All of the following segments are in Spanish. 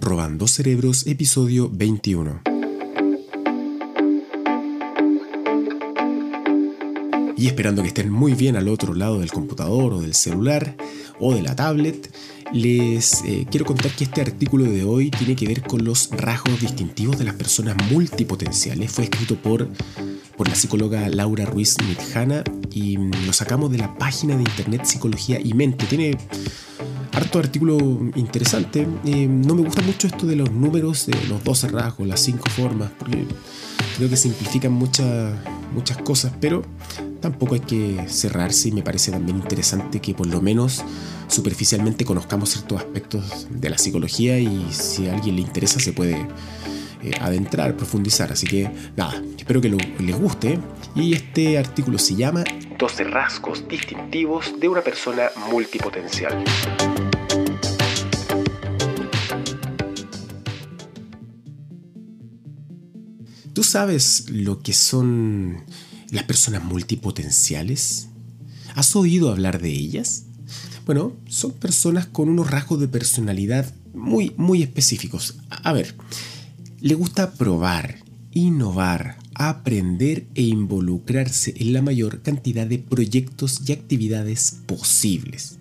Robando Cerebros, episodio 21. Y esperando que estén muy bien al otro lado del computador o del celular o de la tablet, les eh, quiero contar que este artículo de hoy tiene que ver con los rasgos distintivos de las personas multipotenciales. Fue escrito por, por la psicóloga Laura Ruiz Mitjana y lo sacamos de la página de internet Psicología y Mente. Tiene harto artículo interesante. Eh, no me gusta mucho esto de los números, de los 12 rasgos, las 5 formas, porque creo que simplifican muchas muchas cosas, pero tampoco hay que cerrarse y me parece también interesante que por lo menos superficialmente conozcamos ciertos aspectos de la psicología y si a alguien le interesa se puede eh, adentrar, profundizar. Así que nada, espero que les guste. Y este artículo se llama 12 rasgos distintivos de una persona multipotencial. Sabes lo que son las personas multipotenciales? ¿Has oído hablar de ellas? Bueno, son personas con unos rasgos de personalidad muy, muy específicos. A ver, le gusta probar, innovar, aprender e involucrarse en la mayor cantidad de proyectos y actividades posibles.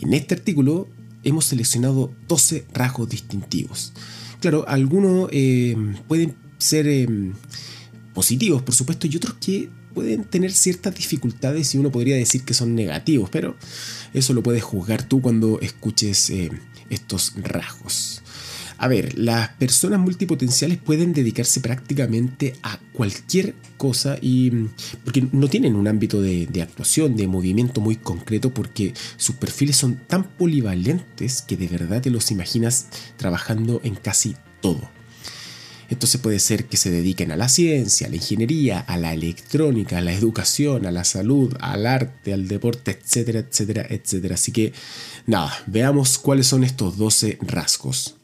En este artículo hemos seleccionado 12 rasgos distintivos. Claro, algunos eh, pueden ser em, positivos, por supuesto, y otros que pueden tener ciertas dificultades y uno podría decir que son negativos, pero eso lo puedes juzgar tú cuando escuches eh, estos rasgos. A ver, las personas multipotenciales pueden dedicarse prácticamente a cualquier cosa y porque no tienen un ámbito de, actuación, de movimiento muy concreto, porque sus perfiles son tan polivalentes que de verdad te los imaginas trabajando en casi todo. Entonces puede ser que se dediquen a la ciencia, a la ingeniería, a la electrónica, a la educación, a la salud, al arte, al deporte, etcétera, etcétera, etcétera. Así que nada, veamos cuáles son estos 12 rasgos.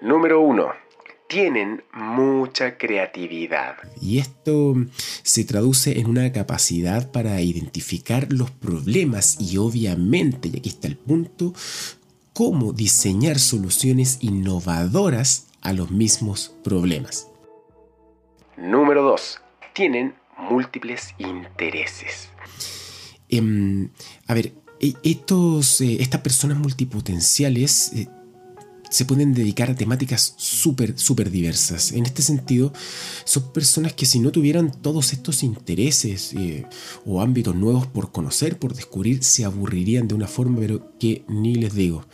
Número 1 tienen mucha creatividad. Y esto se traduce en una capacidad para identificar los problemas y obviamente, y aquí está el punto, cómo diseñar soluciones innovadoras a los mismos problemas. Número 2. Tienen múltiples intereses. Em, a ver, e, estos, eh, estas personas multipotenciales eh, se pueden dedicar a temáticas súper, súper diversas. En este sentido, son personas que si no tuvieran todos estos intereses eh, o ámbitos nuevos por conocer, por descubrir, se aburrirían de una forma, pero que ni les digo.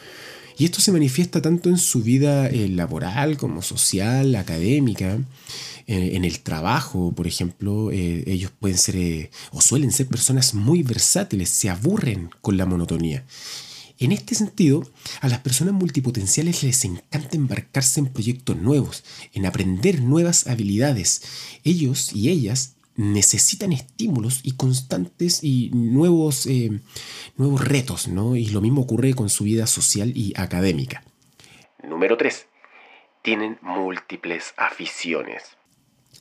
Y esto se manifiesta tanto en su vida eh, laboral como social, académica, eh, en el trabajo, por ejemplo. Eh, ellos pueden ser o suelen ser personas muy versátiles, se aburren con la monotonía. En este sentido, a las personas multipotenciales les encanta embarcarse en proyectos nuevos, en aprender nuevas habilidades. Ellos y ellas necesitan estímulos y constantes y nuevos, eh, nuevos retos, ¿no? Y lo mismo ocurre con su vida social y académica. Número 3. Tienen múltiples aficiones.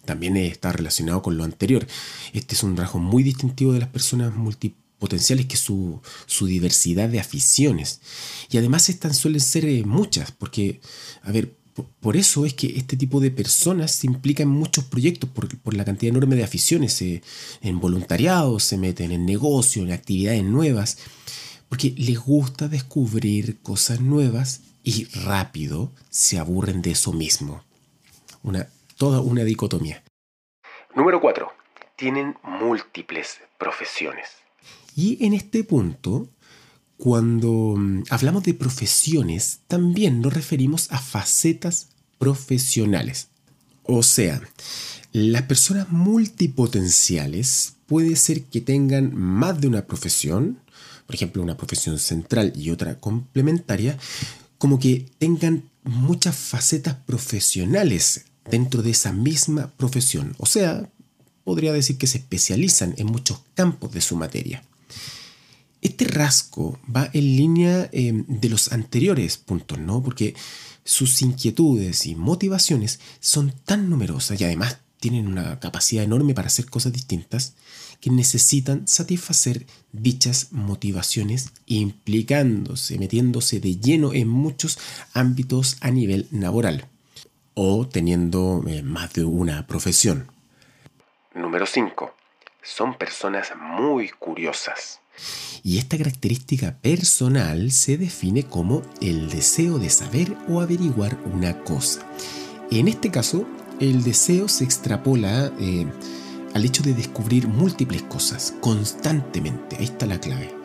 También está relacionado con lo anterior. Este es un rasgo muy distintivo de las personas multipotenciales, que su, su diversidad de aficiones. Y además estas suelen ser eh, muchas, porque, a ver, por eso es que este tipo de personas se implican en muchos proyectos por, la cantidad enorme de aficiones, en voluntariado, se meten en negocio, en actividades nuevas, porque les gusta descubrir cosas nuevas y rápido se aburren de eso mismo. Una, toda una dicotomía. Número 4. Tienen múltiples profesiones. Y en este punto cuando mm, hablamos de profesiones, también nos referimos a facetas profesionales. O sea, las personas multipotenciales puede ser que tengan más de una profesión, por ejemplo, una profesión central y otra complementaria, como que tengan muchas facetas profesionales dentro de esa misma profesión. O sea, podría decir que se especializan en muchos campos de su materia. Este rasgo va en línea eh, de los anteriores puntos, ¿no? Porque sus inquietudes y motivaciones son tan numerosas y además tienen una capacidad enorme para hacer cosas distintas que necesitan satisfacer dichas motivaciones implicándose, metiéndose de lleno en muchos ámbitos a nivel laboral o teniendo eh, más de una profesión. Número 5. Son personas muy curiosas. Y esta característica personal se define como el deseo de saber o averiguar una cosa. En este caso, el deseo se extrapola eh, al hecho de descubrir múltiples cosas constantemente. Ahí está la clave.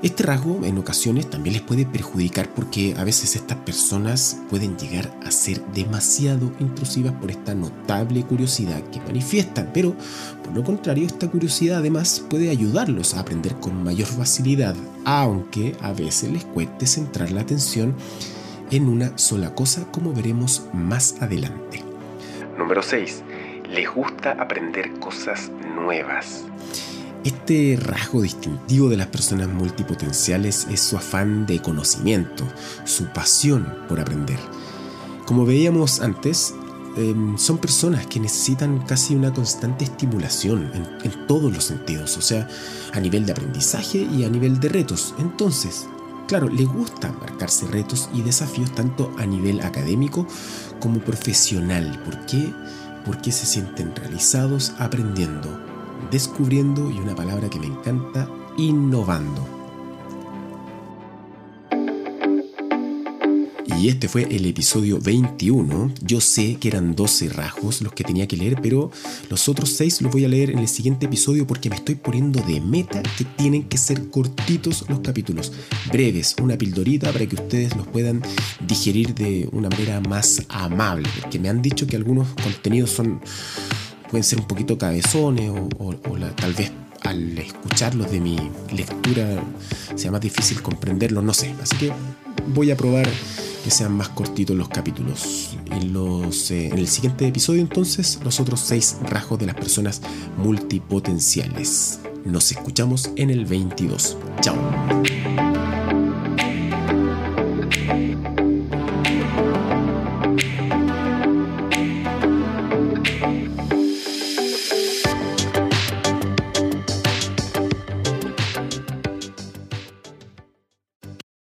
Este rasgo en ocasiones también les puede perjudicar porque a veces estas personas pueden llegar a ser demasiado intrusivas por esta notable curiosidad que manifiestan, pero por lo contrario esta curiosidad además puede ayudarlos a aprender con mayor facilidad, aunque a veces les cueste centrar la atención en una sola cosa como veremos más adelante. Número 6. Les gusta aprender cosas nuevas. Este rasgo distintivo de las personas multipotenciales es su afán de conocimiento, su pasión por aprender. Como veíamos antes, em, son personas que necesitan casi una constante estimulación en, en, todos los sentidos, o sea, a nivel de aprendizaje y a nivel de retos. Entonces, claro, les gusta marcarse retos y desafíos tanto a nivel académico como profesional. ¿Por qué? Porque se sienten realizados aprendiendo descubriendo y una palabra que me encanta, innovando. Y este fue el episodio 21. Yo sé que eran 12 rasgos los que tenía que leer, pero los otros 6 los voy a leer en el siguiente episodio porque me estoy poniendo de meta que tienen que ser cortitos los capítulos, breves, una pildorita para que ustedes los puedan digerir de una manera más amable, porque me han dicho que algunos contenidos son pueden ser un poquito cabezones o, tal vez al escucharlos de mi lectura sea más difícil comprenderlos, no sé. Así que voy a probar que sean más cortitos los capítulos. En, los, eh, en el siguiente episodio entonces los otros seis rasgos de las personas multipotenciales. Nos escuchamos en el 22. Chao.